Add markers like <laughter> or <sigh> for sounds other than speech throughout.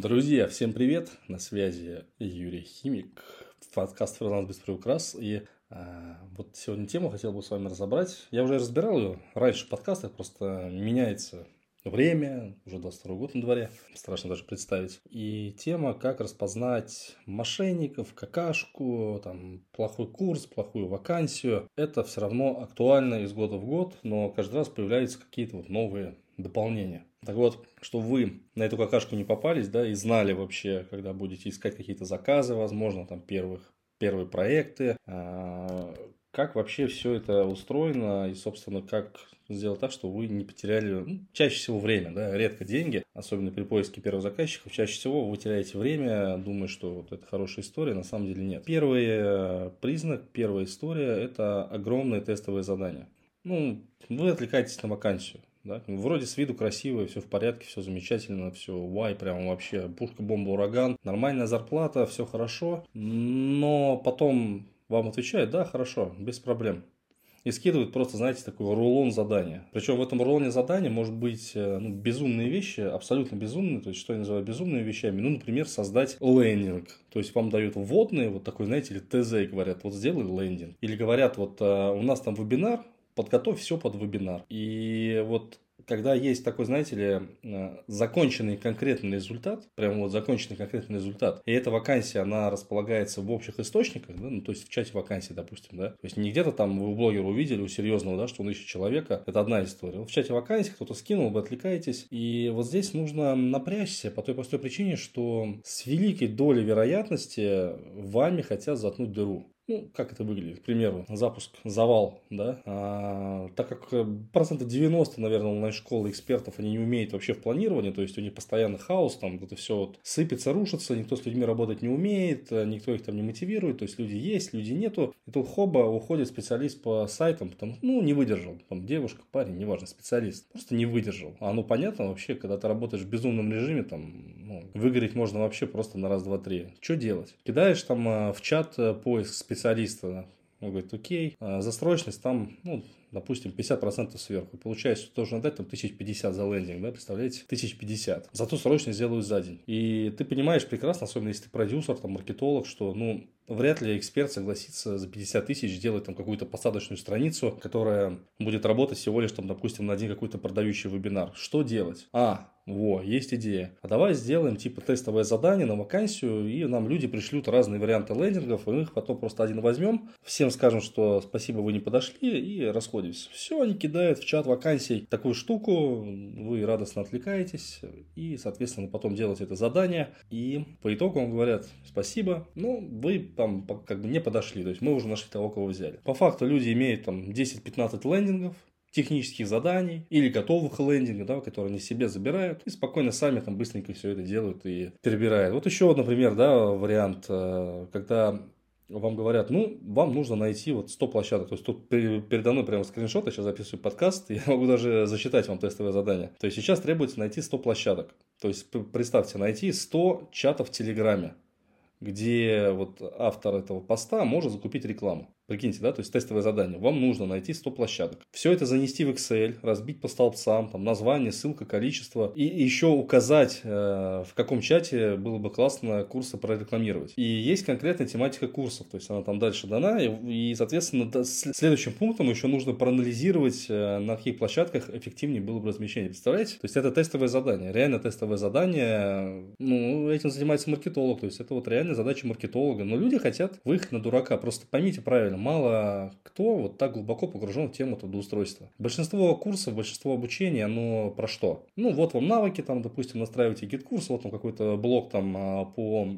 Друзья, всем привет! На связи Юрий Химик, подкаст «Фриланс без приукрас». И э, вот сегодня тему хотел бы с вами разобрать. Я уже разбирал ее раньше в подкастах, просто меняется время, уже 22 год на дворе, страшно даже представить. И тема, как распознать мошенников, какашку, там, плохой курс, плохую вакансию. Это все равно актуально из года в год, но каждый раз появляются какие-то вот новые дополнения. Так вот, что вы на эту какашку не попались, да, и знали вообще, когда будете искать какие-то заказы, возможно, там первых, первые проекты, а, как вообще все это устроено и, собственно, как сделать так, что вы не потеряли, ну, чаще всего время, да, редко деньги, особенно при поиске первых заказчиков, чаще всего вы теряете время, думая, что вот это хорошая история, на самом деле нет. Первый э, признак, первая история – это огромные тестовые задания. Ну, вы отвлекаетесь на вакансию. Да? Вроде с виду красиво, все в порядке, все замечательно, все вай, прям вообще пушка, бомба, ураган, нормальная зарплата, все хорошо, но потом вам отвечают, да, хорошо, без проблем. И скидывают просто, знаете, такой рулон задания. Причем в этом рулоне задания может быть э, ну, безумные вещи, абсолютно безумные. То есть, что я называю безумными вещами? Ну, например, создать лендинг. То есть, вам дают вводные, вот такой, знаете, или ТЗ, говорят, вот сделай лендинг. Или говорят, вот э, у нас там вебинар, подготовь все под вебинар. И вот когда есть такой, знаете ли, э, законченный конкретный результат, прям вот законченный конкретный результат, и эта вакансия, она располагается в общих источниках, да, ну, то есть в чате вакансий, допустим, да, то есть не где-то там вы у блогера увидели, у серьезного, да, что он ищет человека, это одна история. В чате вакансий кто-то скинул, вы отвлекаетесь, и вот здесь нужно напрячься по той простой причине, что с великой долей вероятности вами хотят заткнуть дыру. Ну, как это выглядит? К примеру, запуск завал, да? А, так как э, процентов 90, наверное, онлайн-школы экспертов, они не умеют вообще в планировании, то есть у них постоянно хаос, там это все вот сыпется, рушится, никто с людьми работать не умеет, э, никто их там не мотивирует, то есть люди есть, люди нету, и тут хоба уходит специалист по сайтам, потому, ну, не выдержал, там девушка, парень, неважно, специалист, просто не выдержал. А ну, понятно вообще, когда ты работаешь в безумном режиме, там, ну, выгореть можно вообще просто на раз, два, три. Что делать? Кидаешь там э, в чат поиск специалиста, специалиста. Он говорит, окей, а засрочность там, ну, допустим, 50% сверху. Получается, что должен отдать там 1050 за лендинг, да, представляете? 1050. Зато срочно сделают за день. И ты понимаешь прекрасно, особенно если ты продюсер, там, маркетолог, что, ну, вряд ли эксперт согласится за 50 тысяч сделать там какую-то посадочную страницу, которая будет работать всего лишь там, допустим, на один какой-то продающий вебинар. Что делать? А, во, есть идея. А давай сделаем типа тестовое задание на вакансию, и нам люди пришлют разные варианты лендингов, и мы их потом просто один возьмем, всем скажем, что спасибо, вы не подошли, и расходимся. Все, они кидают в чат вакансий такую штуку, вы радостно отвлекаетесь, и, соответственно, потом делаете это задание, и по итогу вам говорят спасибо, но вы там как бы не подошли, то есть мы уже нашли того, кого взяли. По факту люди имеют там 10-15 лендингов, технических заданий или готовых лендингов, да, которые они себе забирают и спокойно сами там быстренько все это делают и перебирают. Вот еще, например, да, вариант, э, когда вам говорят, ну, вам нужно найти вот 100 площадок. То есть, тут передо мной прямо скриншот, я сейчас записываю подкаст, <laughs> я могу даже засчитать вам тестовое задание. То есть, сейчас требуется найти 100 площадок. То есть, представьте, найти 100 чатов в Телеграме где вот автор этого поста может закупить рекламу. Прикиньте, да, то есть тестовое задание. Вам нужно найти 100 площадок. Все это занести в Excel, разбить по столбцам, там название, ссылка, количество. И еще указать, э, в каком чате было бы классно курсы прорекламировать. И есть конкретная тематика курсов, то есть она там дальше дана. И, и соответственно, следующим пунктом еще нужно проанализировать, э, на каких площадках эффективнее было бы размещение. Представляете? То есть это тестовое задание. Реально тестовое задание. Ну, этим занимается маркетолог. То есть это вот реально задача маркетолога. Но люди хотят выехать на дурака. Просто поймите правильно мало кто вот так глубоко погружен в тему трудоустройства. Большинство курсов, большинство обучения, оно про что? Ну, вот вам навыки, там, допустим, настраиваете GetCourse, вот вам какой-то блок там а, по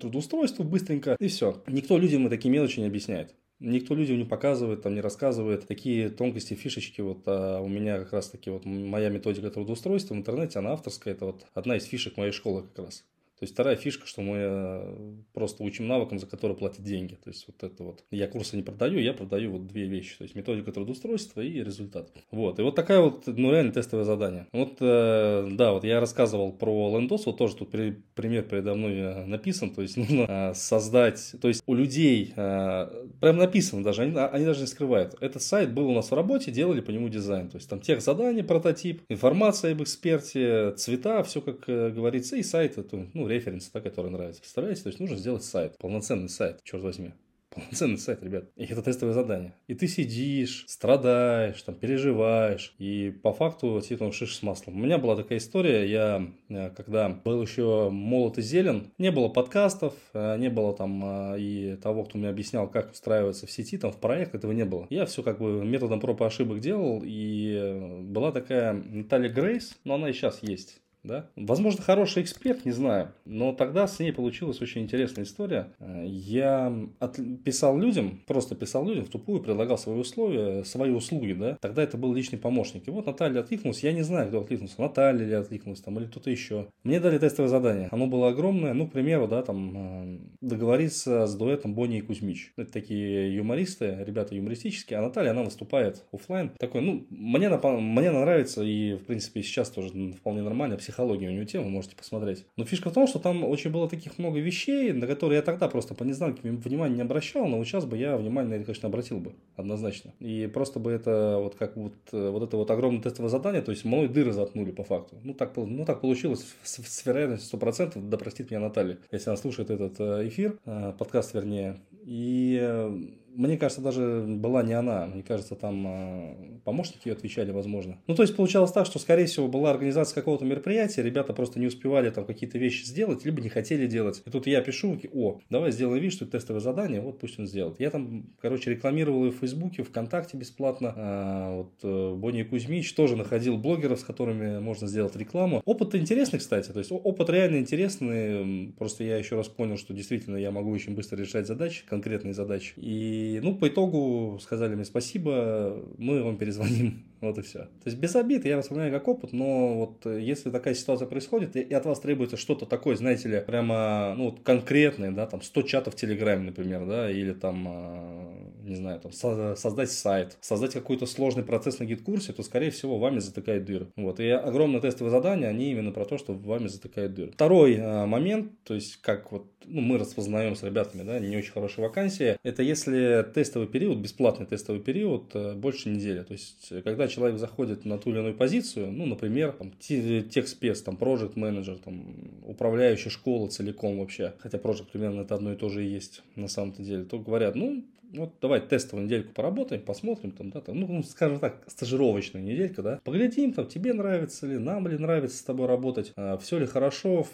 трудоустройству быстренько, и все. Никто людям такие мелочи не объясняет. Никто людям не показывает, там не рассказывает такие тонкости, фишечки. Вот а у меня как раз таки вот моя методика трудоустройства в интернете, она авторская, это вот одна из фишек моей школы как раз. То есть вторая фишка, что мы э, просто учим навыкам, за которые платят деньги. То есть вот это вот. Я курсы не продаю, я продаю вот две вещи. То есть методика трудоустройства и результат. Вот. И вот такая вот, ну реально тестовое задание. Вот, э, да, вот я рассказывал про лендос, вот тоже тут при, пример передо мной э, написан. То есть <laughs> нужно э, создать, то есть у людей э, прям написано даже, они, они даже не скрывают. Этот сайт был у нас в работе, делали по нему дизайн. То есть там тех задания, прототип, информация об эксперте, цвета, все как э, говорится, и сайт, это, ну, референс, да, который нравится. Представляете? То есть нужно сделать сайт, полноценный сайт, черт возьми <laughs> полноценный сайт, ребят. И это тестовое задание. И ты сидишь, страдаешь, там, переживаешь. И по факту тебе там шиш с маслом. У меня была такая история. Я, э, когда был еще молод и зелен, не было подкастов, э, не было там э, и того, кто мне объяснял, как устраиваться в сети, там, в проект, этого не было. Я все как бы методом проб и ошибок делал. И была такая Наталья Грейс, но она и сейчас есть да? Возможно, хороший эксперт, не знаю. Но тогда с ней получилась очень интересная история. Я от... писал людям, просто писал людям в тупую, предлагал свои условия, свои услуги, да? Тогда это был личный помощник. И вот Наталья откликнулась, я не знаю, кто откликнулся, Наталья ли откликнулась там или кто-то еще. Мне дали тестовое задание. Оно было огромное, ну, к примеру, да, там, э, договориться с дуэтом Бонни и Кузьмич. Это такие юмористы, ребята юмористические, а Наталья, она выступает офлайн. Такой, ну, мне, мне нравится и, в принципе, сейчас тоже вполне нормально, психология психология у него тема, можете посмотреть. Но фишка в том, что там очень было таких много вещей, на которые я тогда просто по незнанию внимания не обращал, но сейчас бы я внимание, конечно, обратил бы, однозначно. И просто бы это вот как вот, вот это вот огромное тестовое задание, то есть мной дыры заткнули по факту. Ну так, ну, так получилось с, с вероятностью 100%, да простит меня Наталья, если она слушает этот э, эфир, э, подкаст вернее. И э, мне кажется, даже была не она. Мне кажется, там э, помощники ее отвечали, возможно. Ну, то есть, получалось так, что, скорее всего, была организация какого-то мероприятия, ребята просто не успевали там какие-то вещи сделать, либо не хотели делать. И тут я пишу, о, давай сделаем вид, что это тестовое задание, вот пусть он сделает. Я там, короче, рекламировал ее в Фейсбуке, ВКонтакте бесплатно. А, вот э, Бонни Кузьмич тоже находил блогеров, с которыми можно сделать рекламу. Опыт интересный, кстати, то есть опыт реально интересный. Просто я еще раз понял, что действительно я могу очень быстро решать задачи, конкретные задачи. И ну, по итогу сказали мне спасибо, мы вам перезвоним. <laughs> Вот и все. То есть без обид, я воспринимаю как опыт, но вот э, если такая ситуация происходит, и от вас требуется что-то такое, знаете ли, прямо, ну, вот конкретное, да, там 100 чатов в Телеграме, например, да, или там, а, не знаю, там создать сайт, создать какой-то сложный процесс на гид-курсе, то, скорее всего, вами затыкает дыры. Вот. И огромные тестовые задания, они именно про то, что вами затыкает дыры. Второй а, момент, то есть как вот ну, мы распознаем с ребятами, да, не очень хорошие вакансии, это если тестовый период, бесплатный тестовый период э, больше недели. То есть, когда человек заходит на ту или иную позицию, ну, например, там, техспец, там, project менеджер, там, управляющая школа целиком вообще, хотя project примерно это одно и то же и есть на самом-то деле, то говорят, ну, вот давай тестовую недельку поработаем, посмотрим, там, да, там, ну, скажем так, стажировочная неделька, да, поглядим, там, тебе нравится ли, нам ли нравится с тобой работать, а, все ли хорошо,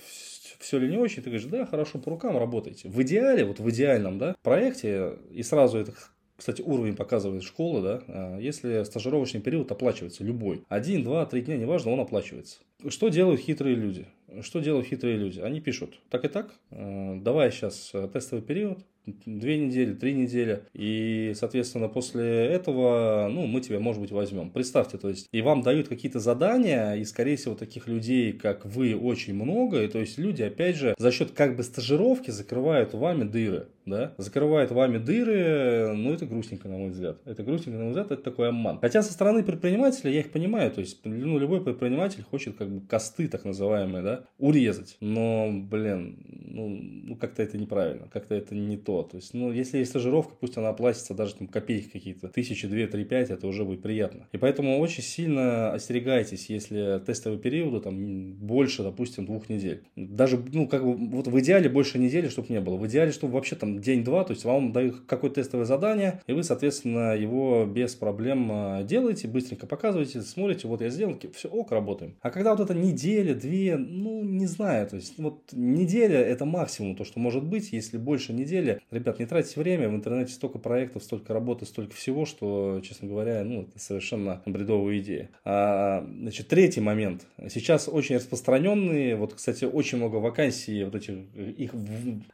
все ли не очень, ты говоришь, да, хорошо, рукам работайте. В идеале, вот в идеальном, да, проекте, и сразу это кстати, уровень показывает школа, да, а, если стажировочный период оплачивается любой, один, два, три дня, неважно, он оплачивается. Что делают хитрые люди? Что делают хитрые люди? Они пишут, так и так, а, давай сейчас э, тестовый период, две недели, три недели. И, соответственно, после этого, ну, мы тебя, может быть, возьмем. Представьте, то есть, и вам дают какие-то задания, и, скорее всего, таких людей, как вы, очень много. И, то есть, люди, опять же, за счет как бы стажировки закрывают вами дыры да, закрывает вами дыры, ну, это грустненько, на мой взгляд. Это грустненько, на мой взгляд, это такой обман. Хотя со стороны предпринимателя я их понимаю, то есть, ну, любой предприниматель хочет как бы косты, так называемые, да, урезать. Но, блин, ну, ну как-то это неправильно, как-то это не то. То есть, ну, если есть стажировка, пусть она оплатится даже там копейки какие-то, тысячи, две, три, пять, это уже будет приятно. И поэтому очень сильно остерегайтесь, если тестовые периоды там больше, допустим, двух недель. Даже, ну, как бы, вот в идеале больше недели, чтобы не было. В идеале, чтобы вообще там день-два, то есть вам дают какое-то тестовое задание, и вы, соответственно, его без проблем а, делаете, быстренько показываете, смотрите, вот я сделал, все, ок, работаем. А когда вот это неделя, две, ну, не знаю, то есть вот неделя это максимум то, что может быть, если больше недели, ребят, не тратьте время, в интернете столько проектов, столько работы, столько всего, что, честно говоря, ну, это совершенно бредовая идея. А, значит, третий момент. Сейчас очень распространенные, вот, кстати, очень много вакансий, вот этих, их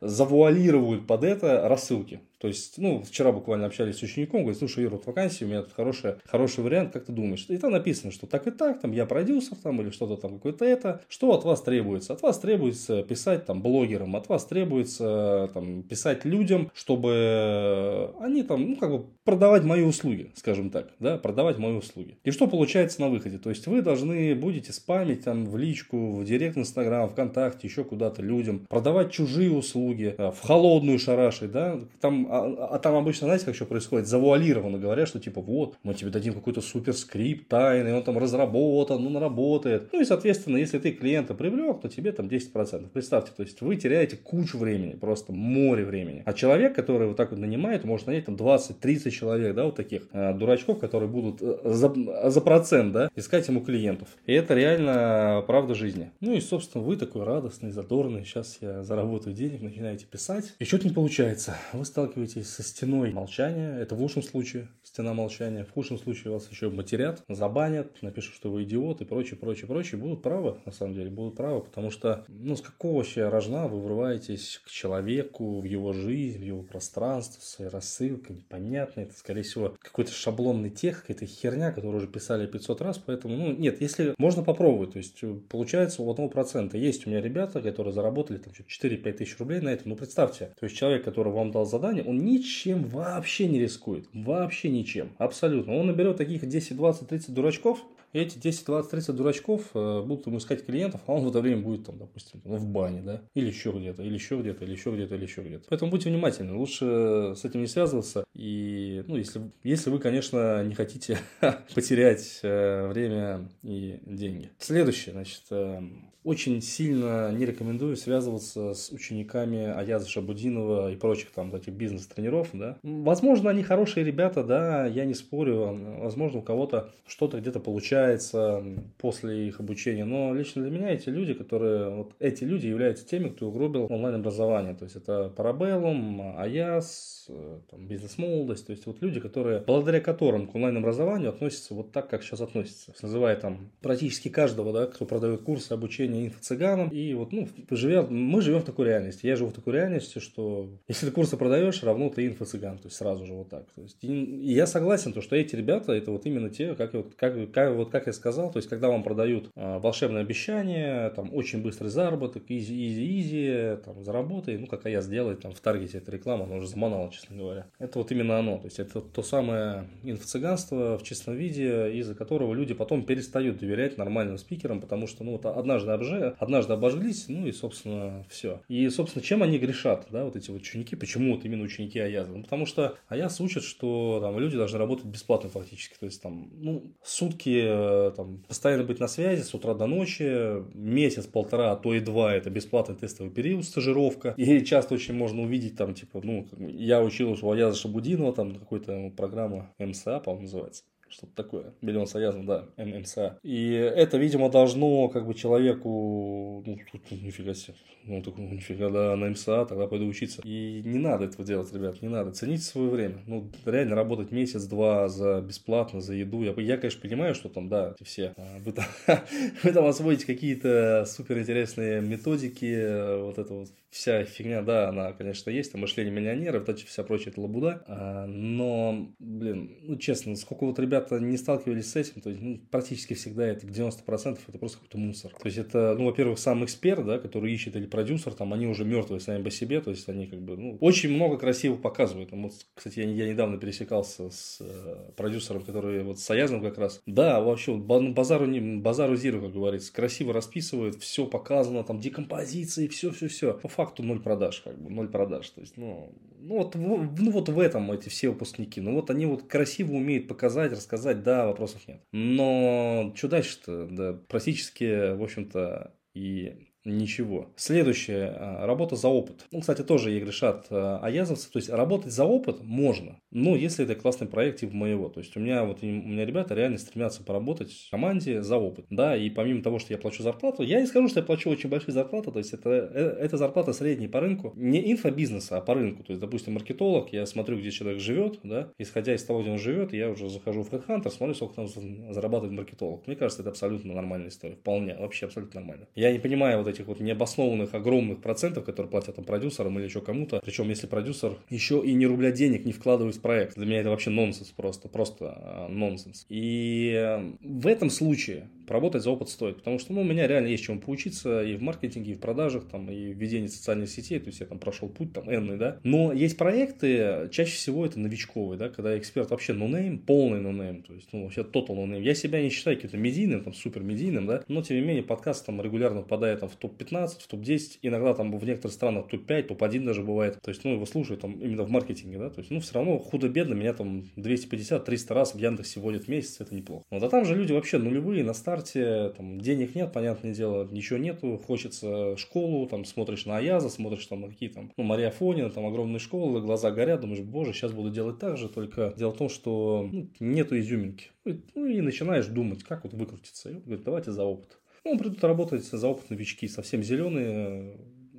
завуалируют под это рассылки. То есть, ну, вчера буквально общались с учеником, говорит, слушай, Юра, вот вакансия, у меня тут хороший, хороший вариант, как ты думаешь? И там написано, что так и так, там, я продюсер, там, или что-то там, какое-то это. Что от вас требуется? От вас требуется писать, там, блогерам, от вас требуется, там, писать людям, чтобы они, там, ну, как бы, продавать мои услуги, скажем так, да, продавать мои услуги. И что получается на выходе? То есть, вы должны будете спамить, там, в личку, в директ Инстаграм, ВКонтакте, еще куда-то людям, продавать чужие услуги, э, в холодную шарашить, да, а, а там обычно, знаете, как еще происходит, завуалированно говорят, что типа вот, мы тебе дадим какой-то суперскрипт тайный, он там разработан, он работает. Ну и, соответственно, если ты клиента привлек, то тебе там 10%. Представьте, то есть вы теряете кучу времени, просто море времени. А человек, который вот так вот нанимает, может нанять там 20-30 человек, да, вот таких э, дурачков, которые будут э, за, за процент, да, искать ему клиентов. И это реально правда жизни. Ну и, собственно, вы такой радостный, задорный, сейчас я заработаю денег, начинаете писать. И что-то не получается. Вы сталкиваетесь со стеной молчания, это в лучшем случае стена молчания, в худшем случае вас еще матерят, забанят, напишут, что вы идиот и прочее, прочее, прочее. Будут правы, на самом деле, будут правы, потому что, ну, с какого вообще рожна вы врываетесь к человеку, в его жизнь, в его пространство, своей рассылкой, непонятно, это, скорее всего, какой-то шаблонный тех, какая-то херня, которую уже писали 500 раз, поэтому, ну, нет, если можно попробовать, то есть, получается у одного процента. Есть у меня ребята, которые заработали там 4-5 тысяч рублей на этом, ну, представьте, то есть, человек, который вам дал задание, он ничем вообще не рискует. Вообще ничем. Абсолютно. Он наберет таких 10, 20, 30 дурачков, и эти 10, 20, 30 дурачков э, будут ему искать клиентов, а он в это время будет там, допустим, в бане, да, или еще где-то, или еще где-то, или еще где-то, или еще где-то. Поэтому будьте внимательны, лучше с этим не связываться. И, ну, если, если вы, конечно, не хотите <laughs> потерять э, время и деньги. Следующее, значит, э, очень сильно не рекомендую связываться с учениками Аяза Шабудинова и прочих там таких бизнес-тренеров, да. Возможно, они хорошие ребята, да, я не спорю. Возможно, у кого-то что-то где-то получается после их обучения. Но лично для меня эти люди, которые, вот эти люди являются теми, кто угробил онлайн-образование. То есть это Парабеллум, Аяз, э, там, бизнес-молодость. То есть вот люди, которые, благодаря которым к онлайн-образованию относятся вот так, как сейчас относятся. Называя там практически каждого, да, кто продает курсы обучения не инфо-цыганам. И вот, ну, живем, мы живем в такой реальности. Я живу в такой реальности, что если ты курсы продаешь, равно ты инфо-цыган. То есть сразу же вот так. То есть, и, и я согласен, то, что эти ребята, это вот именно те, как, вот, как, как, вот как я сказал, то есть, когда вам продают э, волшебное обещание, там, очень быстрый заработок, изи, изи, там, заработай, ну, как я сделать, там, в таргете эта реклама, она уже заманала, честно говоря. Это вот именно оно. То есть, это то самое инфо-цыганство в чистом виде, из-за которого люди потом перестают доверять нормальным спикерам, потому что, ну, вот однажды обже... однажды обожглись, ну и, собственно, все. И, собственно, чем они грешат, да, вот эти вот ученики, почему вот именно ученики Аяза? Ну, потому что Аяз учат, что там люди должны работать бесплатно фактически, то есть там, ну, сутки, э, там, постоянно быть на связи с утра до ночи, месяц, полтора, а то и два, это бесплатный тестовый период, стажировка, и часто очень можно увидеть там, типа, ну, я учил у Аяза Шабудинова, там, какой-то программа МСА, по-моему, называется что-то такое. Миллион соязан, да, ММСА. И это, видимо, должно как бы человеку, ну, тут нифига себе, ну, такой, ну, нифига, да, на МСА, тогда пойду учиться. И не надо этого делать, ребят, не надо. Цените свое время. Ну, реально работать месяц-два за бесплатно, за еду. Я, я, конечно, понимаю, что там, да, все, а, вы там, <laughs> вы там освоите какие-то суперинтересные методики, вот это вот вся фигня, да, она, конечно, есть, там мышление миллионера, вот вся прочая это лабуда, а, но, блин, ну, честно, сколько вот ребята не сталкивались с этим, то есть, ну, практически всегда это 90% это просто какой-то мусор. То есть, это, ну, во-первых, сам эксперт, да, который ищет или продюсер, там, они уже мертвые сами по себе, то есть, они как бы, ну, очень много красиво показывают. Вот, кстати, я, я недавно пересекался с э, продюсером, который вот с Аязом как раз, да, вообще, базару, не, базару зиру, как говорится, красиво расписывают, все показано, там, декомпозиции, все-все-все. По факту ноль продаж, как бы, ноль продаж. То есть, ну, ну, вот, ну, вот в этом эти все выпускники. Ну, вот они вот красиво умеют показать, рассказать, да, вопросов нет. Но что дальше-то? Да, практически, в общем-то, и Ничего. Следующее. А, работа за опыт. Ну, кстати, тоже ей грешат а, аязовцы. То есть, работать за опыт можно. Но если это классный проект типа моего. То есть, у меня вот у меня ребята реально стремятся поработать в команде за опыт. Да, и помимо того, что я плачу зарплату, я не скажу, что я плачу очень большие зарплаты. То есть, это, э, это зарплата средняя по рынку. Не инфобизнеса, а по рынку. То есть, допустим, маркетолог, я смотрю, где человек живет, да, исходя из того, где он живет, я уже захожу в HeadHunter, смотрю, сколько там зарабатывает маркетолог. Мне кажется, это абсолютно нормальная история. Вполне, вообще абсолютно нормально. Я не понимаю вот эти этих вот необоснованных огромных процентов, которые платят там продюсерам или еще кому-то. Причем, если продюсер еще и ни рубля денег не вкладывает в проект. Для меня это вообще нонсенс просто, просто а, нонсенс. И э, в этом случае поработать за опыт стоит, потому что ну, у меня реально есть чему поучиться и в маркетинге, и в продажах, там, и в ведении социальных сетей, то есть я там прошел путь там энный, да. Но есть проекты, чаще всего это новичковые, да, когда эксперт вообще нонейм, полный нонейм, то есть, ну, вообще total нонейм. Я себя не считаю каким-то медийным, там, супер медийным, да, но, тем не менее, подкаст там регулярно попадает там в топ-15, в топ-10, иногда там в некоторых странах топ-5, топ-1 даже бывает, то есть, ну, его слушают там именно в маркетинге, да, то есть, ну, все равно худо-бедно меня там 250-300 раз в Яндексе вводят в месяц, это неплохо. Вот, а там же люди вообще нулевые на старте, там, денег нет, понятное дело, ничего нету, хочется школу, там, смотришь на Аяза, смотришь там на какие там, ну, Мария там, огромные школы, глаза горят, думаешь, боже, сейчас буду делать так же, только дело в том, что ну, нету изюминки. Ну, и начинаешь думать, как вот выкрутиться. И он говорит, давайте за опыт. Ну, придут работать за опыт новички, совсем зеленые,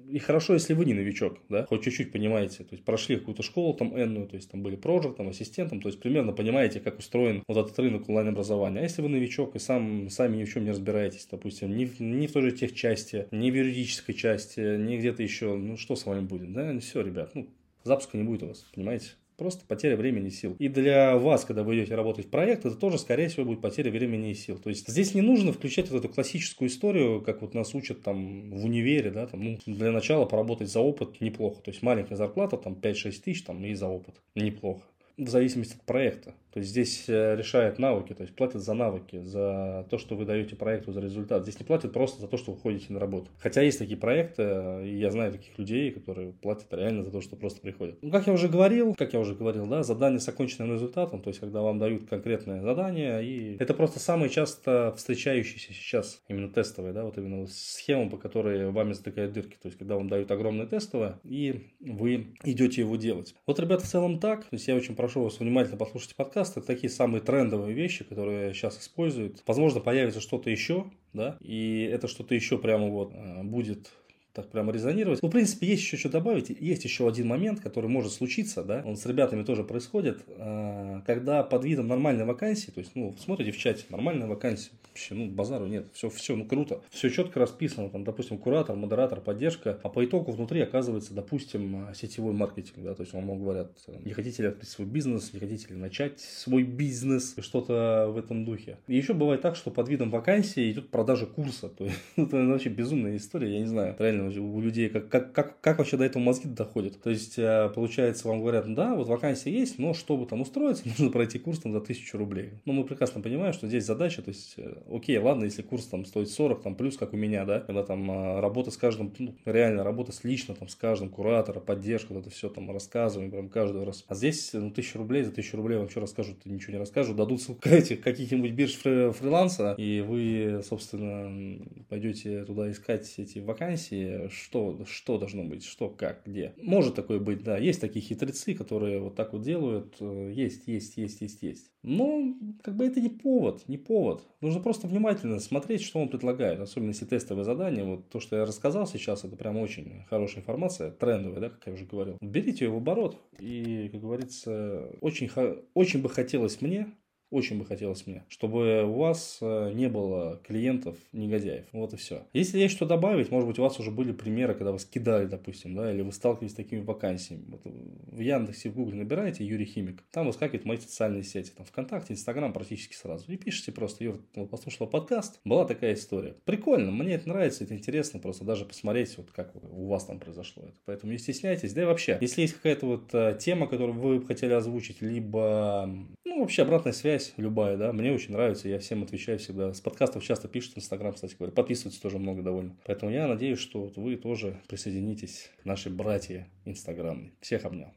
и хорошо, если вы не новичок, да, хоть чуть-чуть понимаете, то есть прошли какую-то школу там энную, то есть там были прожектом, ассистентом, то есть примерно понимаете, как устроен вот этот рынок онлайн-образования. А если вы новичок и сам, сами ни в чем не разбираетесь, допустим, ни, в, ни в той же техчасти, ни в юридической части, ни где-то еще, ну что с вами будет, да, все, ребят, ну запуска не будет у вас, понимаете? Просто потеря времени и сил. И для вас, когда вы идете работать в проект, это тоже, скорее всего, будет потеря времени и сил. То есть здесь не нужно включать вот эту классическую историю, как вот нас учат там в универе, да, там, ну, для начала поработать за опыт неплохо. То есть маленькая зарплата, там 5-6 тысяч, там, и за опыт. Неплохо. В зависимости от проекта. То есть здесь э, решает навыки, то есть платят за навыки, за то, что вы даете проекту, за результат. Здесь не платят просто за то, что вы ходите на работу. Хотя есть такие проекты, и я знаю таких людей, которые платят реально за то, что просто приходят. Ну, как я уже говорил, как я уже говорил, да, задание с оконченным результатом, то есть когда вам дают конкретное задание, и это просто самые часто встречающиеся сейчас именно тестовые, да, вот именно схема, по которой вами затыкают дырки. То есть когда вам дают огромное тестовое, и вы идете его делать. Вот, ребята, в целом так. То есть я очень прошу вас внимательно послушать подкаст, подкаст это такие самые трендовые вещи, которые сейчас используют. Возможно, появится что-то еще, да, и это что-то еще прямо вот э, будет так прямо резонировать. Ну, в принципе, есть еще что добавить. Есть еще один момент, который может случиться, да, он с ребятами тоже происходит, э, когда под видом нормальной вакансии, то есть, ну, смотрите в чате, нормальная вакансия, вообще, ну, базару нет, все, все, ну, круто, все четко расписано, там, допустим, куратор, модератор, поддержка, а по итогу внутри оказывается, допустим, сетевой маркетинг, да, то есть, вам говорят, не хотите ли открыть свой бизнес, не хотите ли начать свой бизнес, что-то в этом духе. И еще бывает так, что под видом вакансии идет продажа курса, то есть, <laughs> это вообще безумная история, я не знаю, реально у людей, как, как, как, как вообще до этого мозги доходят. То есть, э, получается, вам говорят, да, вот вакансия есть, но чтобы там устроиться, <laughs> нужно пройти курс там за тысячу рублей. Но мы прекрасно понимаем, что здесь задача, то есть, э, окей, ладно, если курс там стоит 40, там плюс, как у меня, да, когда там э, работа с каждым, ну, реально работа с лично, там, с каждым куратора, поддержка, вот это все там рассказываем, прям каждый раз. А здесь, ну, тысяча рублей, за тысячу рублей вам что расскажут, ничего не расскажут, дадут ссылку этих каких-нибудь бирж фриланса, и вы, собственно, пойдете туда искать эти вакансии, что, что должно быть, что, как, где. Может такое быть, да, есть такие хитрецы, которые вот так вот делают, э, есть, есть, есть, есть, есть. Но как бы это не повод, не повод. Нужно просто внимательно смотреть, что он предлагает, особенно если тестовые задания. Вот то, что я рассказал сейчас, это прям очень хорошая информация, трендовая, да, как я уже говорил. Берите ее в оборот. И, как говорится, очень, очень бы хотелось мне, очень бы хотелось мне, чтобы у вас э, не было клиентов негодяев. Вот и все. Если есть что добавить, может быть, у вас уже были примеры, когда вас кидали, допустим, да, или вы сталкивались с такими вакансиями. Вот в Яндексе, в Гугле набираете Юрий Химик, там выскакивают мои социальные сети, там ВКонтакте, Инстаграм практически сразу. И пишите просто, Юр, вот послушал подкаст, была такая история. Прикольно, мне это нравится, это интересно просто даже посмотреть, вот как у вас там произошло это. Поэтому не стесняйтесь. Да и вообще, если есть какая-то вот э, тема, которую вы хотели озвучить, либо, ну, вообще обратная связь, связь любая, да, мне очень нравится, я всем отвечаю всегда. С подкастов часто пишут в Инстаграм, кстати говоря, подписываются тоже много довольно. Поэтому я надеюсь, что вы тоже присоединитесь к нашей братье Инстаграм. Всех обнял.